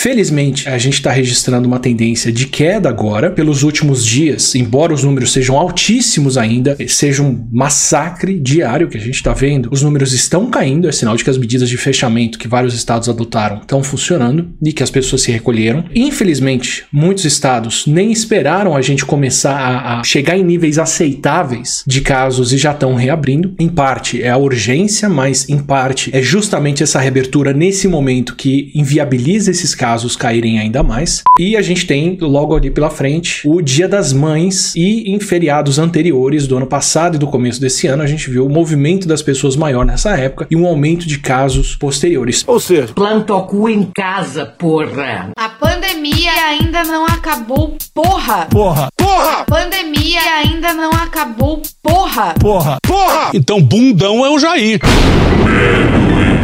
Felizmente, a gente está registrando uma tendência de queda agora, pelos últimos dias, embora os números sejam altíssimos ainda, seja um massacre diário que a gente está vendo, os números estão caindo, é sinal de que as medidas de fechamento que vários estados adotaram estão funcionando e que as pessoas se recolheram. Infelizmente, muitos estados nem esperaram a gente começar a, a chegar em níveis aceitáveis de casos e já estão reabrindo. Em parte é a urgência, mas em parte é justamente essa reabertura nesse momento que inviabiliza esses casos caírem ainda mais. E a gente tem logo ali pela frente o Dia das Mães e em feriados anteriores do ano passado e do começo desse ano a gente viu o movimento das pessoas maior nessa época e um aumento de casos posteriores. Ou seja, Planta o cu em casa, porra. A pandemia ainda não acabou, porra. porra, porra, A pandemia ainda não acabou, porra. porra, porra. Então, bundão é o Jair.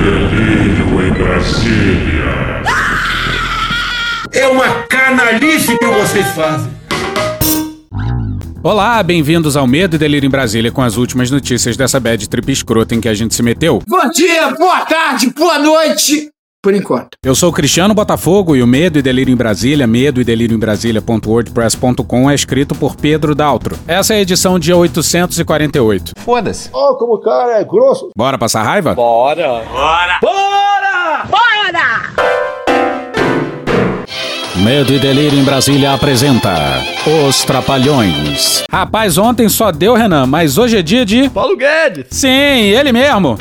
Delírio em Brasília. É uma canalice que vocês fazem. Olá, bem-vindos ao Medo e Delírio em Brasília com as últimas notícias dessa bad trip escrota em que a gente se meteu. Bom dia, boa tarde, boa noite. Por enquanto. Eu sou o Cristiano Botafogo e o Medo e Delírio em Brasília, medo e delírio em Brasília.wordpress.com é escrito por Pedro Daltro. Essa é a edição dia 848. Foda-se. Ó, como o cara é grosso. Bora passar raiva? Medo e Delírio em Brasília apresenta Os Trapalhões. Rapaz, ontem só deu, Renan, mas hoje é dia de. Paulo Guedes. Sim, ele mesmo.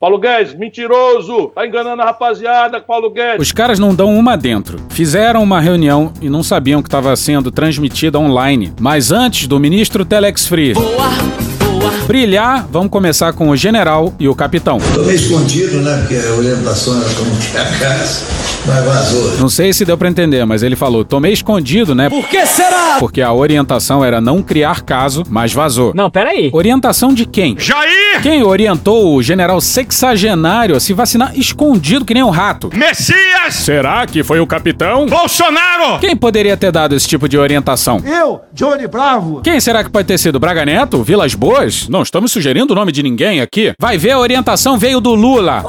Paulo Guedes, mentiroso. Tá enganando a rapaziada, Paulo Guedes. Os caras não dão uma dentro. Fizeram uma reunião e não sabiam que estava sendo transmitida online. Mas antes do ministro Telex Free brilhar, vamos começar com o general e o capitão. Tô meio escondido, né? Porque a orientação era como que a casa, mas vazou. Não sei se deu pra entender, mas ele falou: tomei escondido, né? Por que será? Porque a orientação era não criar caso, mas vazou. Não, peraí. Orientação de quem? Jair! Quem orientou o general sexagenário a se vacinar escondido que nem um rato? Messias! Será que foi o capitão? Bolsonaro! Quem poderia ter dado esse tipo de orientação? Eu, Johnny Bravo. Quem será que pode ter sido? Braga Neto? Vilas Boas? Não estamos sugerindo o nome de ninguém aqui. Vai ver, a orientação veio do Lula.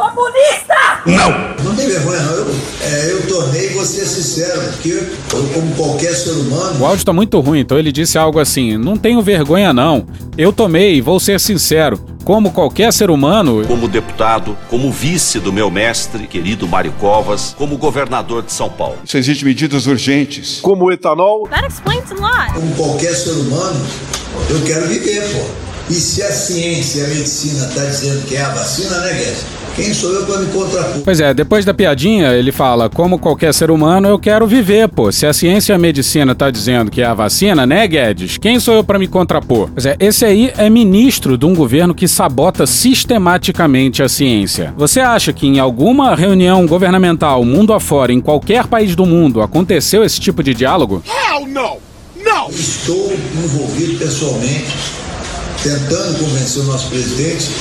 Não tem vergonha, não. Eu, é, eu tornei você sincero, porque eu, como qualquer ser humano, O áudio tá muito ruim, então ele disse algo assim: Não tenho vergonha, não. Eu tomei, vou ser sincero. Como qualquer ser humano, Como deputado, como vice do meu mestre, querido Mário Covas, como governador de São Paulo. Isso exige medidas urgentes. Como o etanol. That explains a lot. como qualquer ser humano, eu quero viver, pô. E se a ciência e a medicina tá dizendo que é a vacina, né, Guedes? Quem sou eu para me contrapor? Pois é, depois da piadinha, ele fala: como qualquer ser humano, eu quero viver, pô. Se a ciência e a medicina tá dizendo que é a vacina, né, Guedes? Quem sou eu pra me contrapor? Pois é, esse aí é ministro de um governo que sabota sistematicamente a ciência. Você acha que em alguma reunião governamental, mundo afora, em qualquer país do mundo, aconteceu esse tipo de diálogo? Estou envolvido pessoalmente, tentando convencer o nosso presidente,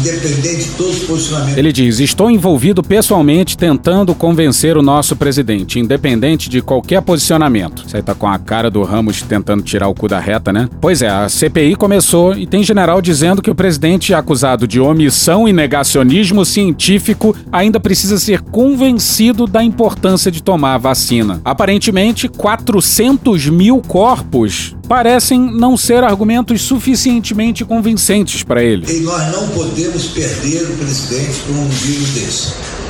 independente de todos os posicionamentos. Ele diz: Estou envolvido pessoalmente tentando convencer o nosso presidente, independente de qualquer posicionamento. Isso aí tá com a cara do Ramos tentando tirar o cu da reta, né? Pois é, a CPI começou e tem general dizendo que o presidente acusado de omissão e negacionismo científico ainda precisa ser convencido da importância de tomar a vacina. Aparentemente, 400 mil corpos parecem não ser argumentos suficientemente convincentes para ele. E nós não podemos perder o presidente por um vírus desse.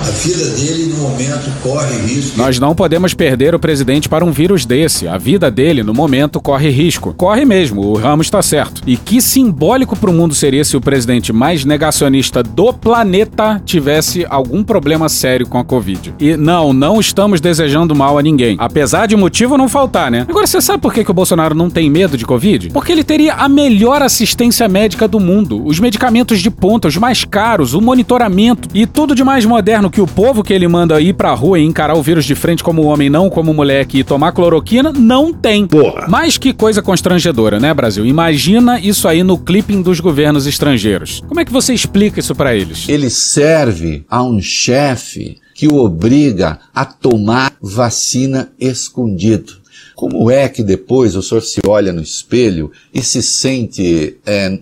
A vida dele, no momento, corre risco. Nós não podemos perder o presidente para um vírus desse. A vida dele, no momento, corre risco. Corre mesmo, o Ramos está certo. E que simbólico para o mundo seria se o presidente mais negacionista do planeta tivesse algum problema sério com a Covid. E não, não estamos desejando mal a ninguém. Apesar de motivo não faltar, né? Agora, você sabe por que, que o Bolsonaro não tem medo de Covid? Porque ele teria a melhor assistência médica do mundo. Os medicamentos de ponta, os mais caros, o monitoramento e tudo de mais moderno que o povo que ele manda ir pra rua e encarar o vírus de frente como homem, não como moleque e tomar cloroquina, não tem. Porra. Mas que coisa constrangedora, né, Brasil? Imagina isso aí no clipping dos governos estrangeiros. Como é que você explica isso pra eles? Ele serve a um chefe que o obriga a tomar vacina escondido. Como é que depois o senhor se olha no espelho e se sente, é,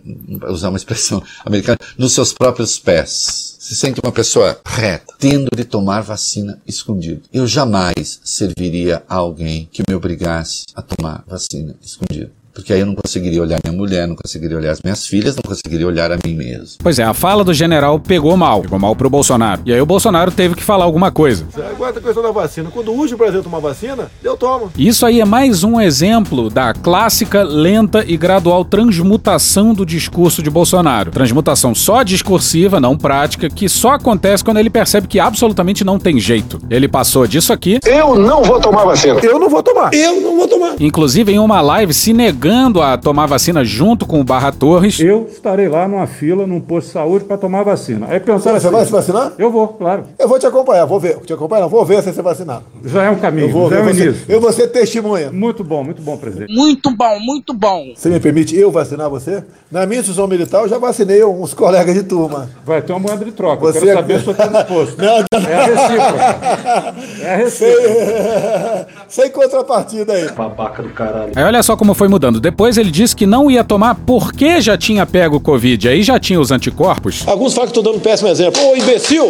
usar uma expressão americana, nos seus próprios pés? Se sente uma pessoa reta, tendo de tomar vacina escondido. Eu jamais serviria a alguém que me obrigasse a tomar vacina escondido. Porque aí eu não conseguiria olhar minha mulher, não conseguiria olhar as minhas filhas, não conseguiria olhar a mim mesmo. Pois é, a fala do general pegou mal. Pegou mal pro Bolsonaro. E aí o Bolsonaro teve que falar alguma coisa. Agora a questão da vacina. Quando urge o Brasil tomar vacina, eu tomo. Isso aí é mais um exemplo da clássica, lenta e gradual transmutação do discurso de Bolsonaro. Transmutação só discursiva, não prática, que só acontece quando ele percebe que absolutamente não tem jeito. Ele passou disso aqui. Eu não vou tomar vacina. Eu não vou tomar. Eu não vou tomar. Inclusive em uma live se negando a tomar vacina junto com o Barra Torres. Eu estarei lá numa fila, num posto de saúde para tomar vacina. Aí pensando Você assim, vai se vacinar? Eu vou, claro. Eu vou te acompanhar, vou ver. Te acompanhar, vou ver você ser vacinado. Já é um caminho, Eu vou, já é eu um vou, ser, início. eu vou ser testemunha. Muito bom, muito bom, presidente. Muito bom, muito bom. Você me permite eu vacinar você? Na minha instituição militar, eu já vacinei uns colegas de turma. Vai ter uma moeda de troca. Você Eu quero saber se eu estou disposto. Não, não. É a recíproca. É a recíproca. Sem, sem contrapartida aí. Babaca do caralho. Aí olha só como foi mudando. Depois ele disse que não ia tomar porque já tinha pego Covid. Aí já tinha os anticorpos. Alguns falam que estou dando um péssimo exemplo. Ô imbecil!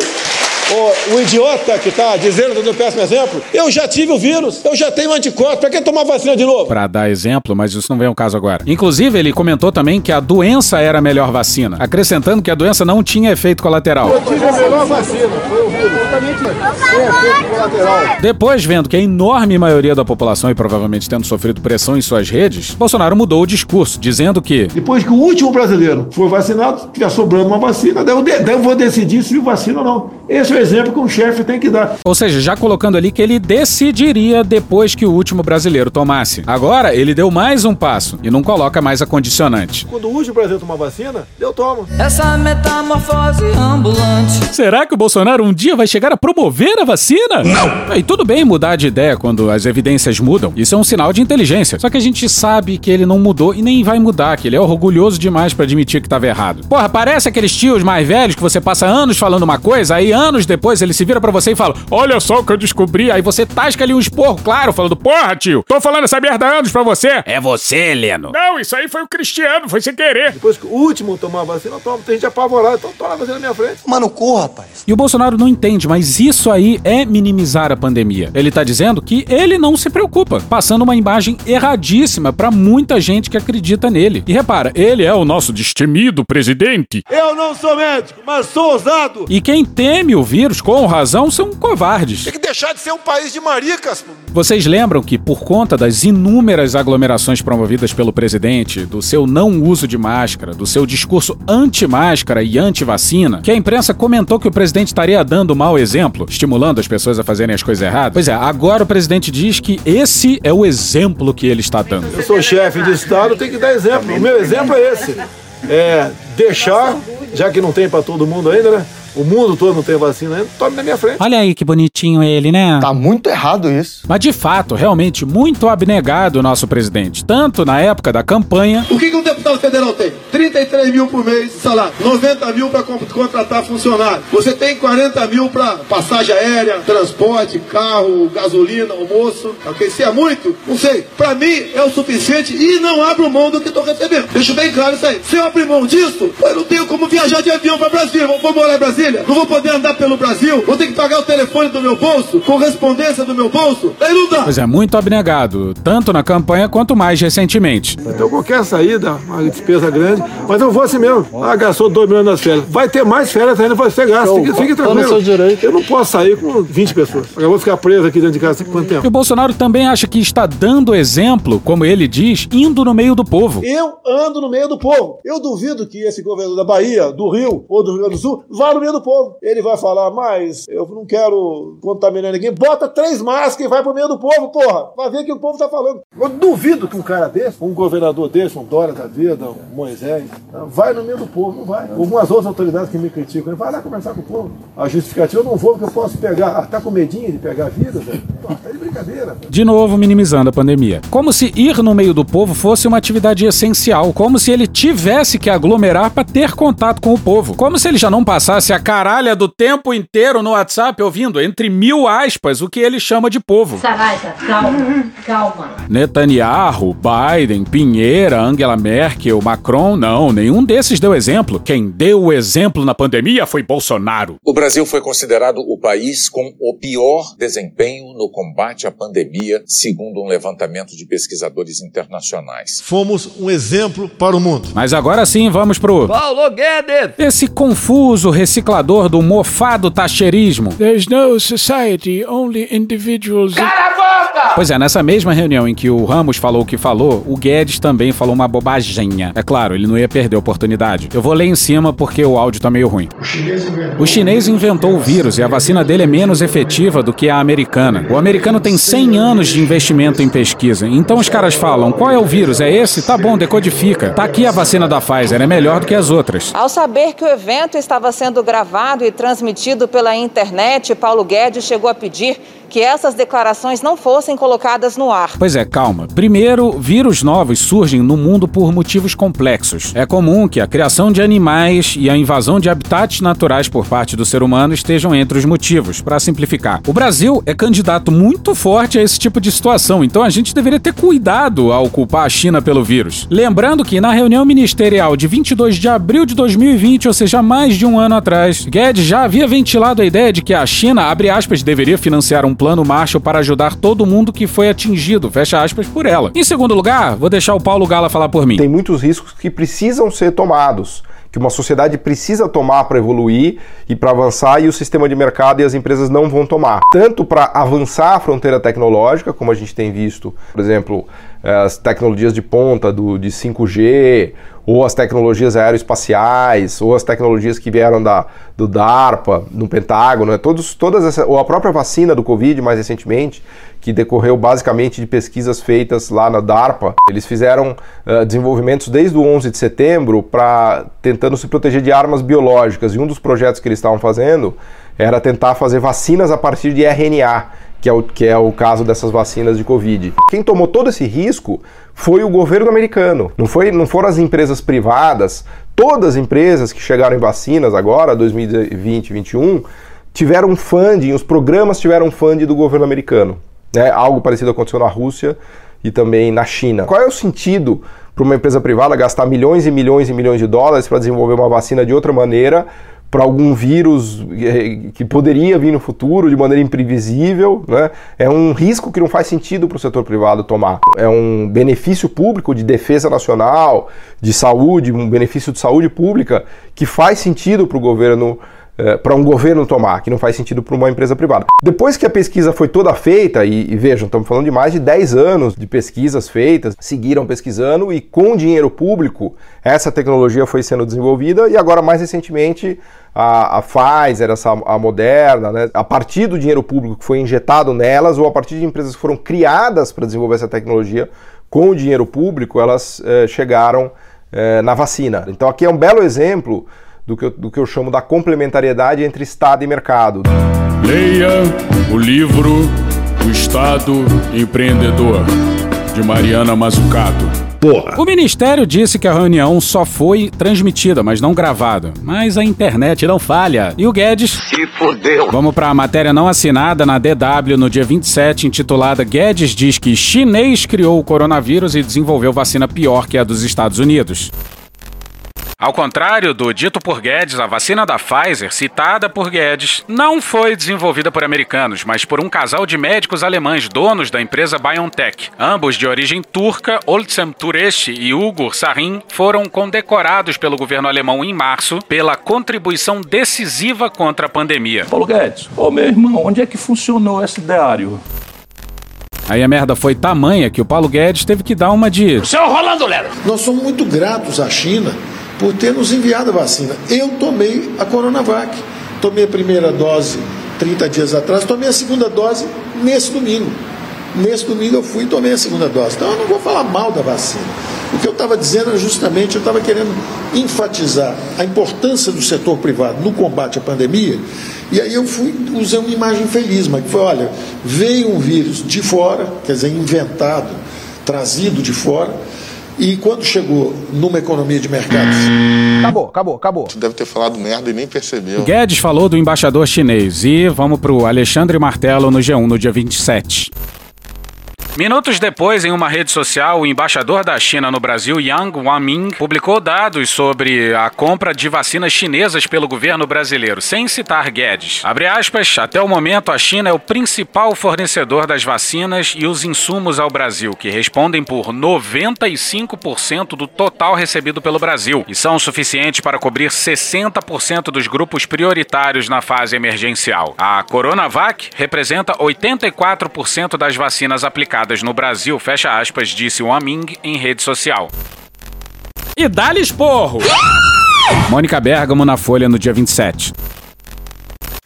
Ô, o idiota que está dizendo um péssimo exemplo, eu já tive o vírus, eu já tenho anticorpo, para que tomar vacina de novo? Pra dar exemplo, mas isso não vem ao caso agora. Inclusive, ele comentou também que a doença era a melhor vacina, acrescentando que a doença não tinha efeito colateral. Eu tive a melhor vacina, foi o vírus. Exatamente sem efeito colateral. Depois, vendo que a enorme maioria da população, e provavelmente tendo sofrido pressão em suas redes, Bolsonaro mudou o discurso, dizendo que Depois que o último brasileiro for vacinado, tiver sobrando uma vacina, daí eu, de- daí eu vou decidir se vacina ou não. Esse é o exemplo que um chefe tem que dar. Ou seja, já colocando ali que ele decidiria depois que o último brasileiro tomasse. Agora, ele deu mais um passo e não coloca mais a condicionante. Quando o Brasil tomar vacina, eu tomo. Essa metamorfose ambulante. Será que o Bolsonaro um dia vai chegar a promover a vacina? Não! E tudo bem mudar de ideia quando as evidências mudam. Isso é um sinal de inteligência. Só que a gente sabe que ele não mudou e nem vai mudar, que ele é orgulhoso demais pra admitir que estava errado. Porra, parece aqueles tios mais velhos que você passa anos falando uma coisa, aí anos depois ele se vira pra você e fala: Olha só o que eu descobri. Aí você tasca ali um esporro, claro, falando: Porra, tio, tô falando essa merda há anos pra você. É você, Leno. Não, isso aí foi o Cristiano, foi sem querer. Depois que o último tomar a vacina, eu tomo. Tem gente apavorada, então toma a vacina na minha frente. Mano, corra, rapaz. E o Bolsonaro não entende, mas isso aí é minimizar a pandemia. Ele tá dizendo que ele não se preocupa, passando uma imagem erradíssima pra muita gente que acredita nele. E repara, ele é o nosso destemido presidente. Eu não sou médico, mas sou ousado. E quem teme o vírus, com razão, são covardes. Tem que deixar de ser um país de maricas. Vocês lembram que, por conta das inúmeras aglomerações promovidas pelo presidente, do seu não uso de máscara, do seu discurso anti-máscara e anti-vacina, que a imprensa comentou que o presidente estaria dando mau exemplo, estimulando as pessoas a fazerem as coisas erradas? Pois é, agora o presidente diz que esse é o exemplo que ele está dando. Eu sou chefe de Estado, tenho que dar exemplo. O meu exemplo é esse. É deixar, já que não tem para todo mundo ainda, né? O mundo todo não tem vacina ainda, tome na minha frente. Olha aí que bonitinho ele, né? Tá muito errado isso. Mas de fato, realmente, muito abnegado o nosso presidente, tanto na época da campanha, O que, que um deputado federal tem? 33 mil por mês de salário, 90 mil para contratar funcionário. Você tem 40 mil para passagem aérea, transporte, carro, gasolina, almoço. Ok? Se é muito, não sei. Para mim é o suficiente e não abro mão do que estou recebendo. Deixo bem claro isso aí. Se eu abrir mão disso, eu não tenho como viajar de avião para Brasília. Vou, vou morar em Brasília, não vou poder andar pelo Brasil, vou ter que pagar o telefone do meu bolso, correspondência do meu bolso. Aí não dá. pois é, muito abnegado, tanto na campanha quanto mais recentemente. Então qualquer saída, uma despesa grande, mas eu vou assim mesmo. Ah, gastou 2 milhões nas férias. Vai ter mais férias ainda para ser gasto. Fique, fique tá tranquilo. Eu não posso sair com 20 pessoas. Eu vou ficar preso aqui dentro de casa quanto E tempo? o Bolsonaro também acha que está dando exemplo, como ele diz, indo no meio do povo. Eu ando no meio do povo. Eu duvido que esse governador da Bahia, do Rio ou do Rio Grande do Sul vá no meio do povo. Ele vai falar, mas eu não quero contaminar ninguém. Bota três máscaras e vai pro meio do povo, porra. Vai ver o que o povo tá falando. Eu duvido que um cara desse, um governador desse, um Dória da vida, um Moisés, vai no meio do povo. Não vai. Algumas outras autoridades que me criticam, vai lá conversar com o povo. A justificativa eu não vou porque eu posso pegar. Ah, tá com medinho de pegar vírus, velho? Pô, tá de brincadeira. De novo, minimizando a pandemia. Como se ir no meio do povo fosse uma atividade essencial. Como se ele tivesse que aglomerar para ter contato com o povo. Como se ele já não passasse a caralha do tempo inteiro no WhatsApp ouvindo, entre mil aspas, o que ele chama de povo. Saraiva, calma, calma. Netanyahu, Biden, Pinheira, Angela Merkel, Macron, não, nenhum desses deu exemplo. Quem deu o exemplo na pandemia foi Bolsonaro. O Brasil foi considerado o país com o pior desempenho no combate à pandemia, segundo um levantamento de pesquisadores internacionais. Fomos um exemplo para o mundo. Mas agora sim, vamos pro. Paulo Guedes! Esse confuso reciclador do mofado taxerismo. There's no society, only individuals. Cala a boca! Pois é, nessa mesma reunião em que o Ramos falou o que falou, o Guedes também falou uma bobaginha. É claro, ele não ia perder a oportunidade. Eu vou ler em cima porque o áudio tá meio ruim. O chinês inventou o vírus e a vacina dele é menos efetiva do que a americana. O americano tem 100 anos de investimento em pesquisa. Então os caras falam: qual é o vírus? É esse? Tá bom, decodifica. Tá aqui a vacina da Pfizer, é melhor do que as outras. Ao saber que o evento estava sendo gravado e transmitido pela internet, Paulo Guedes chegou a pedir que essas declarações não fossem colocadas no ar. Pois é, calma. Primeiro, vírus novos surgem no mundo por motivos complexos. É comum que a criação de animais e a invasão de habitats naturais por parte do ser humano estejam entre os motivos, para simplificar. O Brasil é candidato muito forte a esse tipo de situação, então a gente deveria ter cuidado ao culpar a China pelo vírus. Lembrando que na reunião ministerial de 22 de abril de 2020, ou seja, mais de um ano atrás, Guedes já havia ventilado a ideia de que a China, abre aspas, deveria financiar um plano Marshall para ajudar todo mundo que foi atingido, fecha aspas, por ela. Em segundo lugar, vou deixar o Paulo Gala falar por mim. Tem muitos riscos que precisam ser tomados que uma sociedade precisa tomar para evoluir e para avançar e o sistema de mercado e as empresas não vão tomar. Tanto para avançar a fronteira tecnológica, como a gente tem visto, por exemplo, as tecnologias de ponta do, de 5G, ou as tecnologias aeroespaciais, ou as tecnologias que vieram da, do DARPA, no Pentágono, né? Todos, todas essa, ou a própria vacina do Covid, mais recentemente, que decorreu basicamente de pesquisas feitas lá na DARPA. Eles fizeram uh, desenvolvimentos desde o 11 de setembro para tentando se proteger de armas biológicas. E um dos projetos que eles estavam fazendo era tentar fazer vacinas a partir de RNA, que é o, que é o caso dessas vacinas de Covid. Quem tomou todo esse risco foi o governo americano, não, foi, não foram as empresas privadas. Todas as empresas que chegaram em vacinas agora, 2020 e 2021, tiveram funding, os programas tiveram funding do governo americano. Né? Algo parecido aconteceu na Rússia e também na China. Qual é o sentido para uma empresa privada gastar milhões e milhões e milhões de dólares para desenvolver uma vacina de outra maneira para algum vírus que poderia vir no futuro de maneira imprevisível, né? É um risco que não faz sentido para o setor privado tomar. É um benefício público de defesa nacional, de saúde, um benefício de saúde pública que faz sentido para o governo para um governo tomar, que não faz sentido para uma empresa privada. Depois que a pesquisa foi toda feita, e, e, vejam, estamos falando de mais de 10 anos de pesquisas feitas, seguiram pesquisando e com dinheiro público essa tecnologia foi sendo desenvolvida e agora mais recentemente a, a Pfizer, essa, a Moderna, né, a partir do dinheiro público que foi injetado nelas ou a partir de empresas que foram criadas para desenvolver essa tecnologia com o dinheiro público, elas eh, chegaram eh, na vacina. Então aqui é um belo exemplo do que, eu, do que eu chamo da complementariedade entre Estado e mercado. Leia o livro O Estado Empreendedor, de Mariana Mazzucato. Porra. O ministério disse que a reunião só foi transmitida, mas não gravada. Mas a internet não falha. E o Guedes. Se fodeu. Vamos para a matéria não assinada na DW no dia 27, intitulada Guedes diz que chinês criou o coronavírus e desenvolveu vacina pior que a dos Estados Unidos. Ao contrário do dito por Guedes, a vacina da Pfizer, citada por Guedes, não foi desenvolvida por americanos, mas por um casal de médicos alemães donos da empresa BioNTech. Ambos de origem turca, Olcem Tureshi e Ugur Sahin, foram condecorados pelo governo alemão em março pela contribuição decisiva contra a pandemia. Paulo Guedes, ô meu irmão, onde é que funcionou esse ideário? Aí a merda foi tamanha que o Paulo Guedes teve que dar uma de. Seu Rolando Lero! Nós somos muito gratos à China por ter nos enviado a vacina. Eu tomei a Coronavac. Tomei a primeira dose 30 dias atrás, tomei a segunda dose nesse domingo. Nesse domingo eu fui e tomei a segunda dose. Então eu não vou falar mal da vacina. O que eu estava dizendo é justamente, eu estava querendo enfatizar a importância do setor privado no combate à pandemia, e aí eu fui usar uma imagem feliz, mas que foi, olha, veio um vírus de fora, quer dizer, inventado, trazido de fora, e quando chegou numa economia de mercado. Acabou, acabou, acabou. Deve ter falado merda e nem percebeu. Guedes falou do embaixador chinês e vamos pro Alexandre Martelo no G1 no dia 27. Minutos depois, em uma rede social, o embaixador da China no Brasil, Yang Waming, publicou dados sobre a compra de vacinas chinesas pelo governo brasileiro, sem citar Guedes. Abre aspas, até o momento a China é o principal fornecedor das vacinas e os insumos ao Brasil, que respondem por 95% do total recebido pelo Brasil e são suficientes para cobrir 60% dos grupos prioritários na fase emergencial. A Coronavac representa 84% das vacinas aplicadas no Brasil, fecha aspas, disse o Aming em rede social. E dá-lhe esporro! Mônica Bergamo na Folha no dia 27.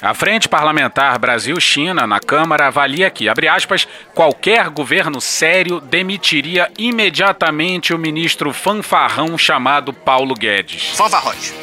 A Frente Parlamentar Brasil-China na Câmara avalia que, abre aspas, qualquer governo sério demitiria imediatamente o ministro fanfarrão chamado Paulo Guedes. Fanfarrões,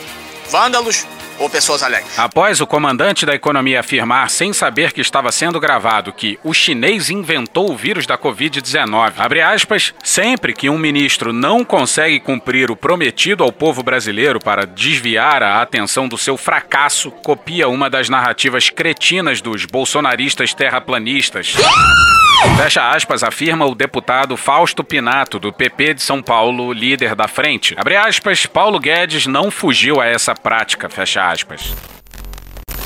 vândalos ou pessoas alegres. Após o comandante da economia afirmar, sem saber que estava sendo gravado, que o chinês inventou o vírus da Covid-19, abre aspas, sempre que um ministro não consegue cumprir o prometido ao povo brasileiro para desviar a atenção do seu fracasso, copia uma das narrativas cretinas dos bolsonaristas terraplanistas. Fecha aspas, afirma o deputado Fausto Pinato, do PP de São Paulo, líder da frente. Abre aspas, Paulo Guedes não fugiu a essa prática, fecha aspas.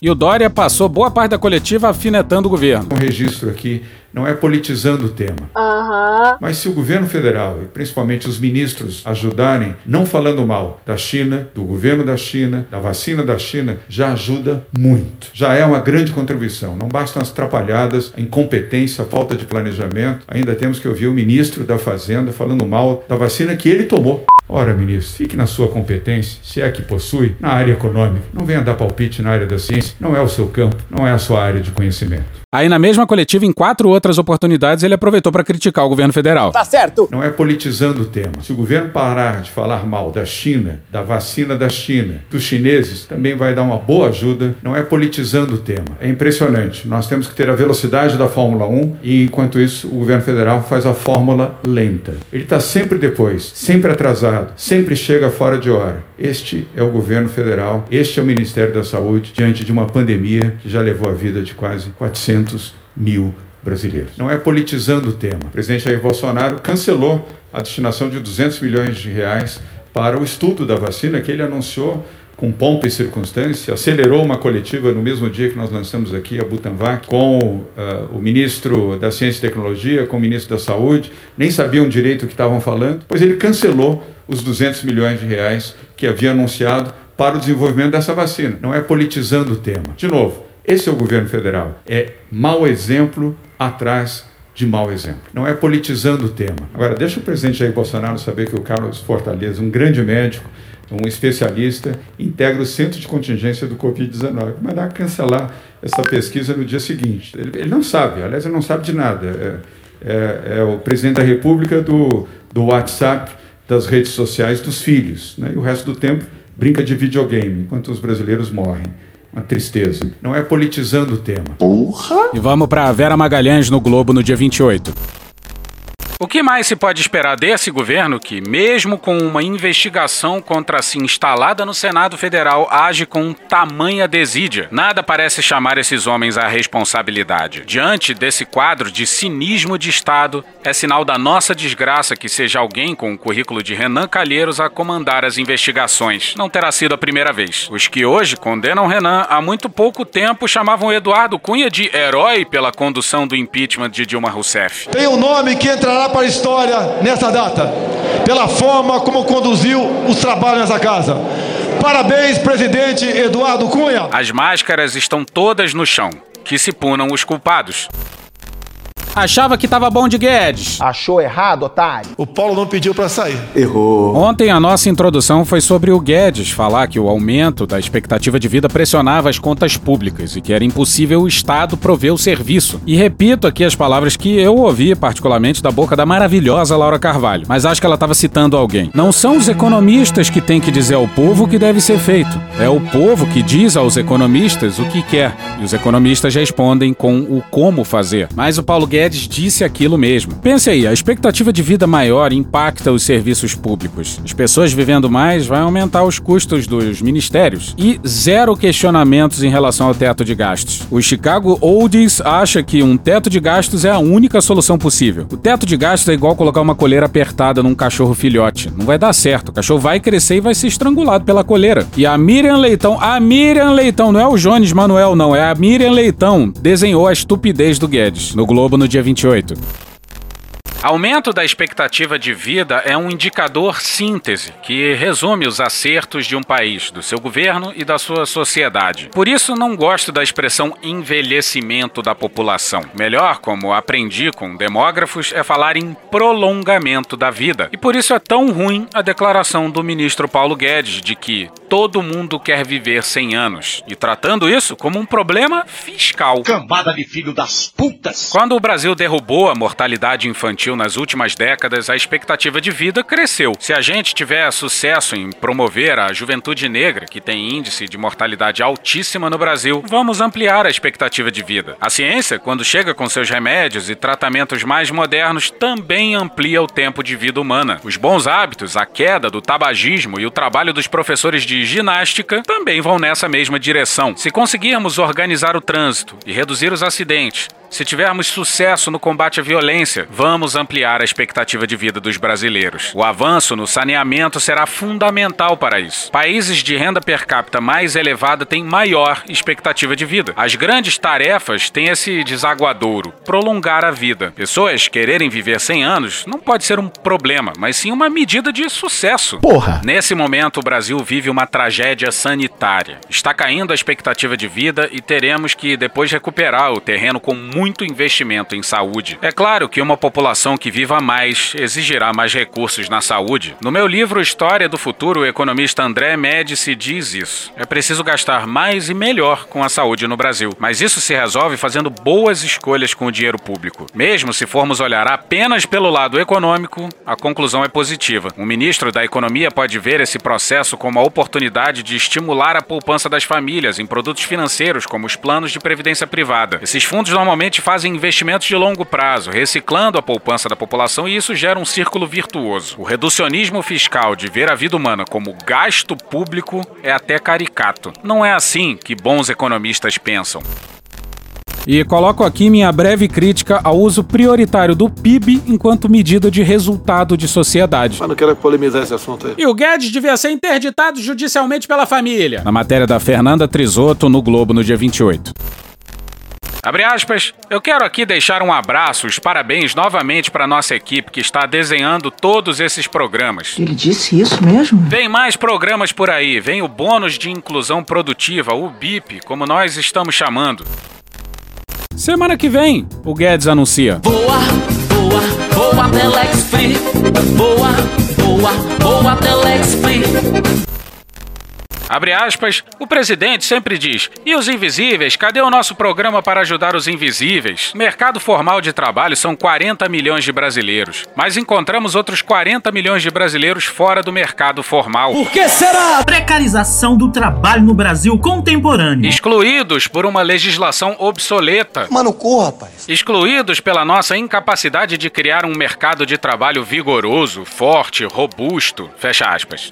E o Dória passou boa parte da coletiva afinetando o governo. Um registro aqui não é politizando o tema. Uhum. Mas se o governo federal e principalmente os ministros ajudarem, não falando mal da China, do governo da China, da vacina da China, já ajuda muito. Já é uma grande contribuição. Não bastam as atrapalhadas, a incompetência, a falta de planejamento. Ainda temos que ouvir o ministro da Fazenda falando mal da vacina que ele tomou. Ora, ministro, fique na sua competência, se é que possui, na área econômica. Não venha dar palpite na área da ciência. Não é o seu campo, não é a sua área de conhecimento. Aí, na mesma coletiva, em quatro outras oportunidades, ele aproveitou para criticar o governo federal. Tá certo. Não é politizando o tema. Se o governo parar de falar mal da China, da vacina da China, dos chineses, também vai dar uma boa ajuda. Não é politizando o tema. É impressionante. Nós temos que ter a velocidade da Fórmula 1 e, enquanto isso, o governo federal faz a fórmula lenta. Ele está sempre depois, sempre atrasado, sempre chega fora de hora. Este é o governo federal, este é o Ministério da Saúde, diante de uma pandemia que já levou a vida de quase 400 mil brasileiros. Não é politizando o tema. O presidente Jair Bolsonaro cancelou a destinação de 200 milhões de reais para o estudo da vacina que ele anunciou com pompa e circunstância, acelerou uma coletiva no mesmo dia que nós lançamos aqui a Butanvac com uh, o ministro da Ciência e Tecnologia, com o ministro da Saúde, nem sabiam direito o que estavam falando, pois ele cancelou os 200 milhões de reais que havia anunciado para o desenvolvimento dessa vacina. Não é politizando o tema. De novo, esse é o governo federal. É mau exemplo atrás de mau exemplo. Não é politizando o tema. Agora, deixa o presidente Jair Bolsonaro saber que o Carlos Fortaleza, um grande médico, um especialista, integra o centro de contingência do Covid-19. Mas dá cancelar essa pesquisa no dia seguinte. Ele, ele, não sabe, aliás, ele não sabe de nada. É, é, é o presidente da República do, do WhatsApp, das redes sociais dos filhos. Né? E o resto do tempo brinca de videogame, enquanto os brasileiros morrem uma tristeza. Não é politizando o tema. Porra! E vamos para Vera Magalhães no Globo no dia 28. O que mais se pode esperar desse governo que, mesmo com uma investigação contra si instalada no Senado Federal, age com tamanha desídia? Nada parece chamar esses homens à responsabilidade. Diante desse quadro de cinismo de Estado, é sinal da nossa desgraça que seja alguém com o currículo de Renan Calheiros a comandar as investigações. Não terá sido a primeira vez. Os que hoje condenam Renan há muito pouco tempo chamavam Eduardo Cunha de herói pela condução do impeachment de Dilma Rousseff. Tem um nome que entrará para a história nessa data, pela forma como conduziu os trabalhos nessa casa. Parabéns, presidente Eduardo Cunha. As máscaras estão todas no chão. Que se punam os culpados. Achava que tava bom de Guedes. Achou errado, otário? O Paulo não pediu para sair. Errou. Ontem a nossa introdução foi sobre o Guedes falar que o aumento da expectativa de vida pressionava as contas públicas e que era impossível o Estado prover o serviço. E repito aqui as palavras que eu ouvi particularmente da boca da maravilhosa Laura Carvalho, mas acho que ela estava citando alguém. Não são os economistas que têm que dizer ao povo o que deve ser feito. É o povo que diz aos economistas o que quer. E os economistas respondem com o como fazer. Mas o Paulo Guedes disse aquilo mesmo. Pense aí, a expectativa de vida maior impacta os serviços públicos. As pessoas vivendo mais vai aumentar os custos dos ministérios. E zero questionamentos em relação ao teto de gastos. O Chicago Oldies acha que um teto de gastos é a única solução possível. O teto de gastos é igual colocar uma coleira apertada num cachorro filhote. Não vai dar certo. O cachorro vai crescer e vai ser estrangulado pela coleira. E a Miriam Leitão, a Miriam Leitão, não é o Jones Manuel, não, é a Miriam Leitão, desenhou a estupidez do Guedes no Globo no dia 28. Aumento da expectativa de vida é um indicador síntese que resume os acertos de um país, do seu governo e da sua sociedade. Por isso, não gosto da expressão envelhecimento da população. Melhor, como aprendi com demógrafos, é falar em prolongamento da vida. E por isso é tão ruim a declaração do ministro Paulo Guedes de que todo mundo quer viver 100 anos e tratando isso como um problema fiscal. Cambada de filho das putas! Quando o Brasil derrubou a mortalidade infantil nas últimas décadas, a expectativa de vida cresceu. Se a gente tiver sucesso em promover a juventude negra, que tem índice de mortalidade altíssima no Brasil, vamos ampliar a expectativa de vida. A ciência, quando chega com seus remédios e tratamentos mais modernos, também amplia o tempo de vida humana. Os bons hábitos, a queda do tabagismo e o trabalho dos professores de ginástica também vão nessa mesma direção. Se conseguirmos organizar o trânsito e reduzir os acidentes, se tivermos sucesso no combate à violência, vamos ampliar a expectativa de vida dos brasileiros. O avanço no saneamento será fundamental para isso. Países de renda per capita mais elevada têm maior expectativa de vida. As grandes tarefas têm esse desaguadouro: prolongar a vida. Pessoas quererem viver 100 anos não pode ser um problema, mas sim uma medida de sucesso. Porra! Nesse momento, o Brasil vive uma tragédia sanitária. Está caindo a expectativa de vida e teremos que depois recuperar o terreno com muito muito investimento em saúde. É claro que uma população que viva mais exigirá mais recursos na saúde. No meu livro História do Futuro, o economista André Médici diz isso. É preciso gastar mais e melhor com a saúde no Brasil, mas isso se resolve fazendo boas escolhas com o dinheiro público. Mesmo se formos olhar apenas pelo lado econômico, a conclusão é positiva. O ministro da Economia pode ver esse processo como a oportunidade de estimular a poupança das famílias em produtos financeiros, como os planos de previdência privada. Esses fundos normalmente fazem investimentos de longo prazo, reciclando a poupança da população e isso gera um círculo virtuoso. O reducionismo fiscal de ver a vida humana como gasto público é até caricato. Não é assim que bons economistas pensam. E coloco aqui minha breve crítica ao uso prioritário do PIB enquanto medida de resultado de sociedade. Mas não quero polemizar esse assunto aí. E o Guedes devia ser interditado judicialmente pela família. Na matéria da Fernanda Trisotto no Globo no dia 28. Abre aspas. Eu quero aqui deixar um abraço, os parabéns novamente para nossa equipe que está desenhando todos esses programas. Ele disse isso mesmo? Vem mais programas por aí. Vem o bônus de inclusão produtiva, o BIP, como nós estamos chamando. Semana que vem, o Guedes anuncia. Voa, voa, voa Telex Free. Voa, voa, voa Telex Free. Abre aspas, o presidente sempre diz: e os invisíveis? Cadê o nosso programa para ajudar os invisíveis? Mercado formal de trabalho são 40 milhões de brasileiros, mas encontramos outros 40 milhões de brasileiros fora do mercado formal. Por que será a precarização do trabalho no Brasil contemporâneo? Excluídos por uma legislação obsoleta. Mano, corra, rapaz. Excluídos pela nossa incapacidade de criar um mercado de trabalho vigoroso, forte, robusto. Fecha aspas.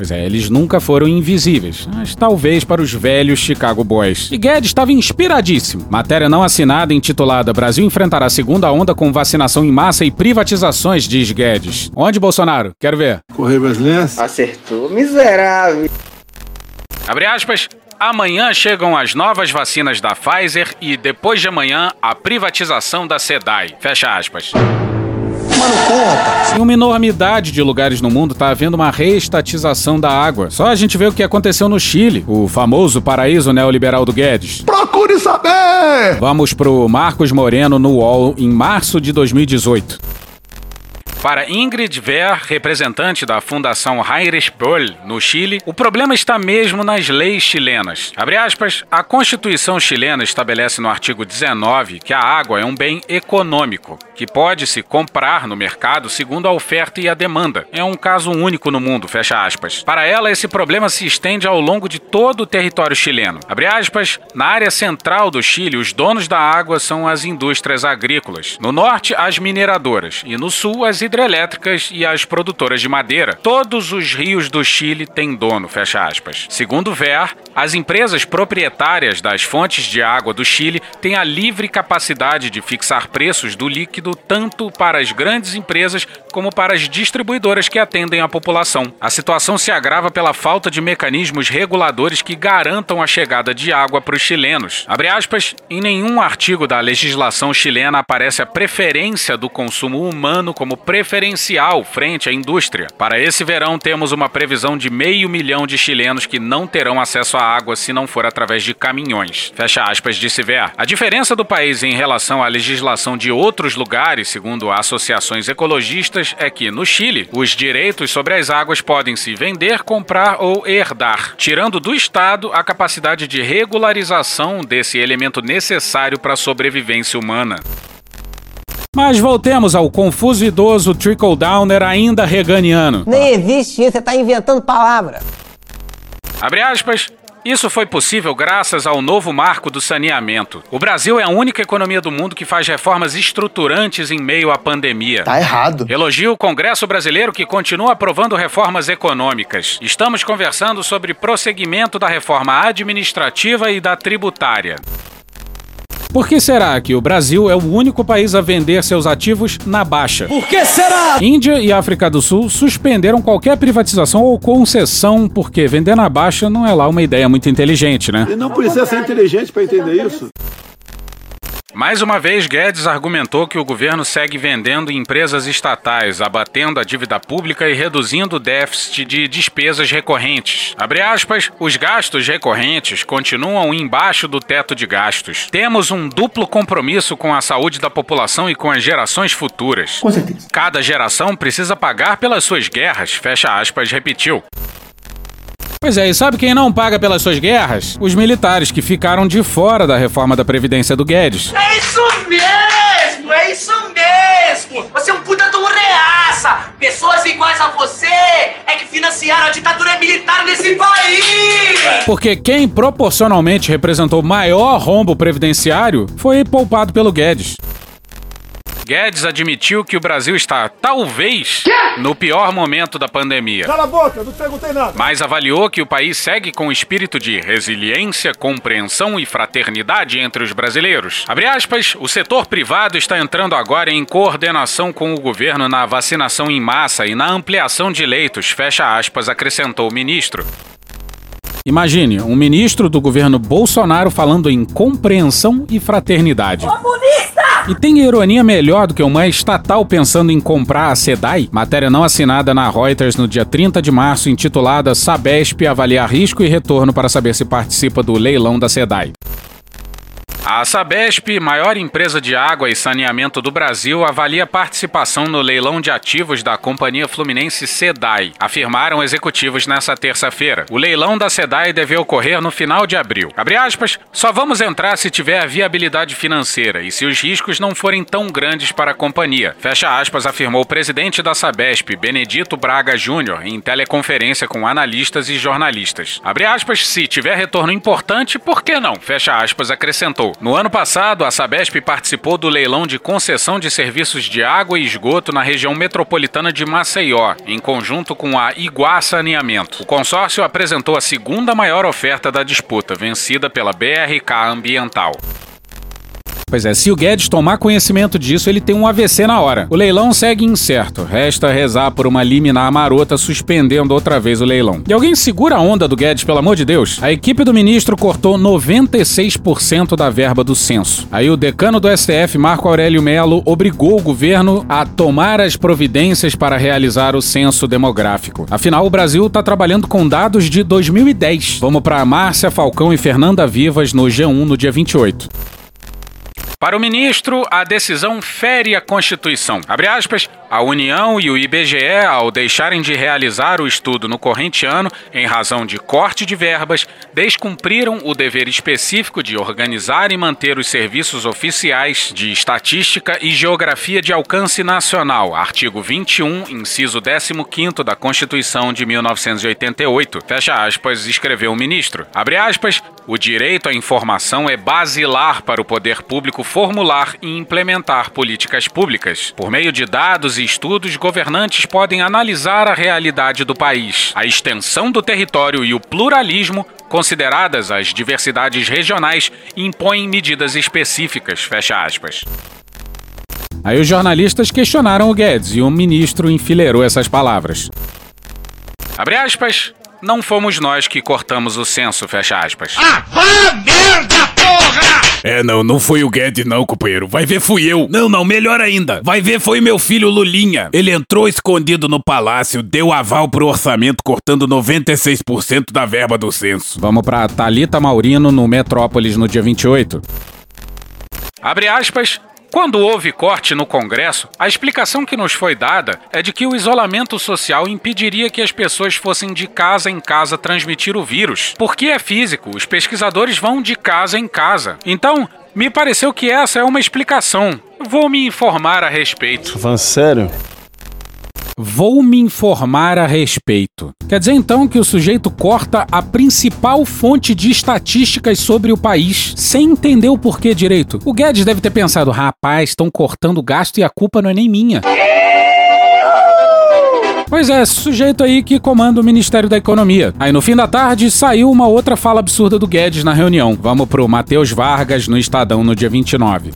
Pois é, eles nunca foram invisíveis, mas talvez para os velhos Chicago Boys. E Guedes estava inspiradíssimo. Matéria não assinada intitulada Brasil enfrentará a segunda onda com vacinação em massa e privatizações, diz Guedes. Onde, Bolsonaro? Quero ver. Correio brasileiro. Acertou, miserável. Abre aspas. Amanhã chegam as novas vacinas da Pfizer e depois de amanhã a privatização da SEDAI. Fecha aspas. Tomar no cu, rapaz. Em uma enormidade de lugares no mundo está havendo uma reestatização da água. Só a gente vê o que aconteceu no Chile, o famoso paraíso neoliberal do Guedes. Procure saber! Vamos pro Marcos Moreno no UOL em março de 2018. Para Ingrid Ver, representante da Fundação Heinrich Böll, no Chile, o problema está mesmo nas leis chilenas. Abre aspas, a Constituição chilena estabelece no artigo 19 que a água é um bem econômico, que pode se comprar no mercado segundo a oferta e a demanda. É um caso único no mundo, fecha aspas. Para ela, esse problema se estende ao longo de todo o território chileno. Abre aspas, na área central do Chile, os donos da água são as indústrias agrícolas. No norte, as mineradoras e no sul, as hidrelétricas e as produtoras de madeira. Todos os rios do Chile têm dono, fecha aspas. Segundo Ver, as empresas proprietárias das fontes de água do Chile têm a livre capacidade de fixar preços do líquido tanto para as grandes empresas como para as distribuidoras que atendem a população. A situação se agrava pela falta de mecanismos reguladores que garantam a chegada de água para os chilenos. Aspas, em nenhum artigo da legislação chilena aparece a preferência do consumo humano como preferencial frente à indústria. Para esse verão, temos uma previsão de meio milhão de chilenos que não terão acesso à água se não for através de caminhões. Fecha aspas, disse Ver. A diferença do país em relação à legislação de outros lugares, segundo associações ecologistas, é que no Chile, os direitos sobre as águas podem se vender, comprar ou herdar, tirando do Estado a capacidade de regularização desse elemento necessário para a sobrevivência humana. Mas voltemos ao confuso idoso trickle-downer ainda reganiano. Nem existe isso, você tá inventando palavra. Abre aspas. Isso foi possível graças ao novo marco do saneamento. O Brasil é a única economia do mundo que faz reformas estruturantes em meio à pandemia. Tá errado. Elogio o Congresso brasileiro que continua aprovando reformas econômicas. Estamos conversando sobre prosseguimento da reforma administrativa e da tributária. Por que será que o Brasil é o único país a vender seus ativos na baixa? Por que será? Índia e África do Sul suspenderam qualquer privatização ou concessão, porque vender na baixa não é lá uma ideia muito inteligente, né? E não precisa ser inteligente para entender isso. Mais uma vez, Guedes argumentou que o governo segue vendendo empresas estatais, abatendo a dívida pública e reduzindo o déficit de despesas recorrentes. Abre aspas, os gastos recorrentes continuam embaixo do teto de gastos. Temos um duplo compromisso com a saúde da população e com as gerações futuras. Com certeza. Cada geração precisa pagar pelas suas guerras, fecha aspas, repetiu. Pois é, e sabe quem não paga pelas suas guerras? Os militares que ficaram de fora da reforma da Previdência do Guedes. É isso mesmo, é isso mesmo. Você é um puta um reaça. Pessoas iguais a você é que financiaram a ditadura militar nesse país. Porque quem proporcionalmente representou maior rombo previdenciário foi poupado pelo Guedes. Guedes admitiu que o Brasil está, talvez, no pior momento da pandemia. Cala a boca, não te perguntei nada. Mas avaliou que o país segue com espírito de resiliência, compreensão e fraternidade entre os brasileiros. Abre aspas, o setor privado está entrando agora em coordenação com o governo na vacinação em massa e na ampliação de leitos, fecha aspas, acrescentou o ministro. Imagine um ministro do governo Bolsonaro falando em compreensão e fraternidade. Comunista! E tem ironia melhor do que uma estatal pensando em comprar a SEDAI? Matéria não assinada na Reuters no dia 30 de março, intitulada Sabesp avalia risco e retorno para saber se participa do leilão da SEDAI. A Sabesp, maior empresa de água e saneamento do Brasil, avalia participação no leilão de ativos da Companhia Fluminense SEDAI, afirmaram executivos nessa terça-feira. O leilão da SEDAI deve ocorrer no final de abril. Abre aspas, só vamos entrar se tiver viabilidade financeira e se os riscos não forem tão grandes para a companhia. Fecha aspas, afirmou o presidente da Sabesp, Benedito Braga Júnior, em teleconferência com analistas e jornalistas. Abre aspas, se tiver retorno importante, por que não? Fecha aspas, acrescentou. No ano passado, a Sabesp participou do leilão de concessão de serviços de água e esgoto na região metropolitana de Maceió, em conjunto com a Iguá Saneamento. O consórcio apresentou a segunda maior oferta da disputa, vencida pela BRK Ambiental. Pois é, se o Guedes tomar conhecimento disso, ele tem um AVC na hora. O leilão segue incerto. Resta rezar por uma liminar marota suspendendo outra vez o leilão. E alguém segura a onda do Guedes, pelo amor de Deus? A equipe do ministro cortou 96% da verba do censo. Aí o decano do STF, Marco Aurélio Melo, obrigou o governo a tomar as providências para realizar o censo demográfico. Afinal, o Brasil está trabalhando com dados de 2010. Vamos para Márcia Falcão e Fernanda Vivas no G1 no dia 28. Para o ministro, a decisão fere a Constituição. Abre aspas, a União e o IBGE, ao deixarem de realizar o estudo no corrente ano, em razão de corte de verbas, descumpriram o dever específico de organizar e manter os serviços oficiais de estatística e geografia de alcance nacional, artigo 21, inciso 15 da Constituição de 1988. Fecha aspas, escreveu o ministro. Abre aspas, o direito à informação é basilar para o poder público formular e implementar políticas públicas. Por meio de dados e estudos, governantes podem analisar a realidade do país, a extensão do território e o pluralismo consideradas as diversidades regionais, impõem medidas específicas. Fecha aspas. Aí os jornalistas questionaram o Guedes e o ministro enfileirou essas palavras. Abre aspas. Não fomos nós que cortamos o censo, fecha aspas. Ah, vá merda, porra! É, não, não foi o Guedes não, companheiro. Vai ver fui eu. Não, não, melhor ainda. Vai ver foi meu filho Lulinha. Ele entrou escondido no palácio, deu aval pro orçamento cortando 96% da verba do censo. Vamos pra Talita Maurino no Metrópolis no dia 28. Abre aspas. Quando houve corte no Congresso, a explicação que nos foi dada é de que o isolamento social impediria que as pessoas fossem de casa em casa transmitir o vírus. Porque é físico, os pesquisadores vão de casa em casa. Então, me pareceu que essa é uma explicação. Vou me informar a respeito. Falando sério? Vou me informar a respeito. Quer dizer então que o sujeito corta a principal fonte de estatísticas sobre o país, sem entender o porquê direito. O Guedes deve ter pensado: rapaz, estão cortando gasto e a culpa não é nem minha. Pois é, sujeito aí que comanda o Ministério da Economia. Aí no fim da tarde saiu uma outra fala absurda do Guedes na reunião. Vamos pro Matheus Vargas no Estadão no dia 29.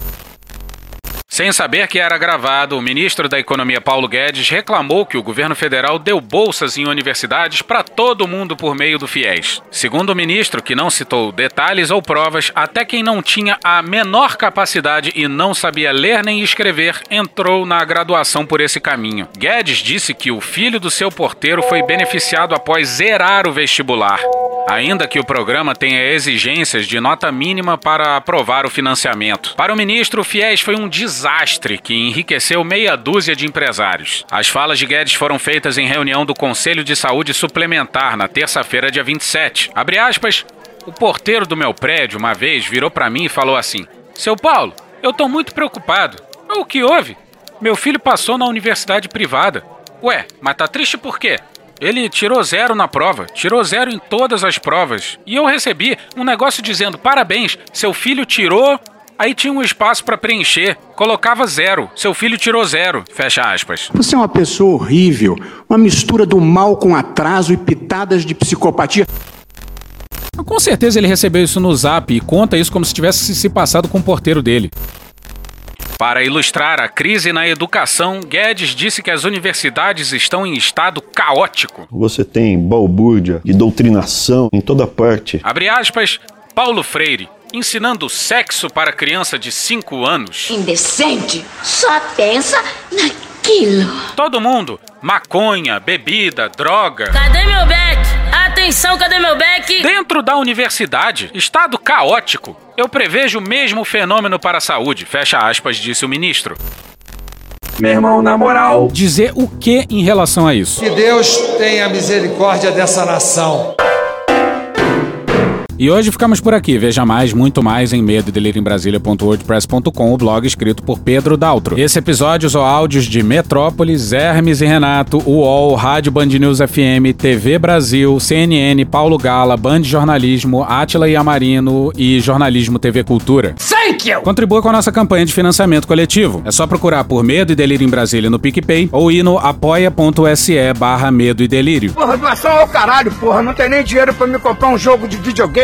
Sem saber que era gravado, o ministro da Economia Paulo Guedes reclamou que o governo federal deu bolsas em universidades para todo mundo por meio do FIES. Segundo o ministro, que não citou detalhes ou provas, até quem não tinha a menor capacidade e não sabia ler nem escrever entrou na graduação por esse caminho. Guedes disse que o filho do seu porteiro foi beneficiado após zerar o vestibular, ainda que o programa tenha exigências de nota mínima para aprovar o financiamento. Para o ministro, o FIES foi um desastre que enriqueceu meia dúzia de empresários. As falas de Guedes foram feitas em reunião do Conselho de Saúde Suplementar na terça-feira, dia 27. Abre aspas. O porteiro do meu prédio uma vez virou para mim e falou assim: "Seu Paulo, eu tô muito preocupado. O que houve? Meu filho passou na universidade privada. Ué, mas tá triste por quê? Ele tirou zero na prova, tirou zero em todas as provas. E eu recebi um negócio dizendo: parabéns, seu filho tirou Aí tinha um espaço para preencher, colocava zero. Seu filho tirou zero. Fecha aspas. Você é uma pessoa horrível, uma mistura do mal com atraso e pitadas de psicopatia. Com certeza ele recebeu isso no zap e conta isso como se tivesse se passado com o porteiro dele. Para ilustrar a crise na educação, Guedes disse que as universidades estão em estado caótico. Você tem balbúrdia e doutrinação em toda parte. Abre aspas, Paulo Freire, ensinando sexo para criança de 5 anos. Indecente, só pensa naquilo. Todo mundo, maconha, bebida, droga. Cadê meu beck? Atenção, cadê meu beck? Dentro da universidade, estado caótico. Eu prevejo o mesmo fenômeno para a saúde, fecha aspas, disse o ministro. Meu irmão, na moral. Dizer o que em relação a isso? Que Deus tenha misericórdia dessa nação. E hoje ficamos por aqui. Veja mais, muito mais em medo o blog escrito por Pedro Daltro. Esse episódio usou áudios de Metrópolis, Hermes e Renato, UOL, Rádio Band News FM, TV Brasil, CNN, Paulo Gala, Band Jornalismo, Átila e Amarino e Jornalismo TV Cultura. Thank you! Contribua com a nossa campanha de financiamento coletivo. É só procurar por Medo e Delírio em Brasília no PicPay ou ir no apoia.se barra Medo e Delírio. Porra, doação ao caralho, porra. Não tem nem dinheiro pra me comprar um jogo de videogame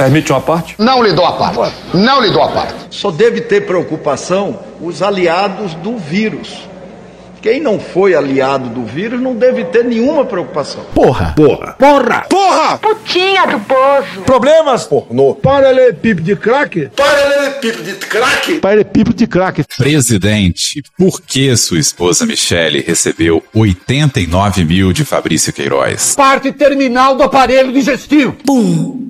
Permite uma parte? Não lhe dou a parte. Não lhe dou a parte. Só deve ter preocupação os aliados do vírus. Quem não foi aliado do vírus não deve ter nenhuma preocupação. Porra. Porra. Porra. Porra! Putinha do poço. Problemas? Pornô. Paralelepípedo de crack? Paralelepípedo de crack? Paralelepípedo de crack. Presidente, por que sua esposa Michele recebeu 89 mil de Fabrício Queiroz? Parte terminal do aparelho digestivo. Pum.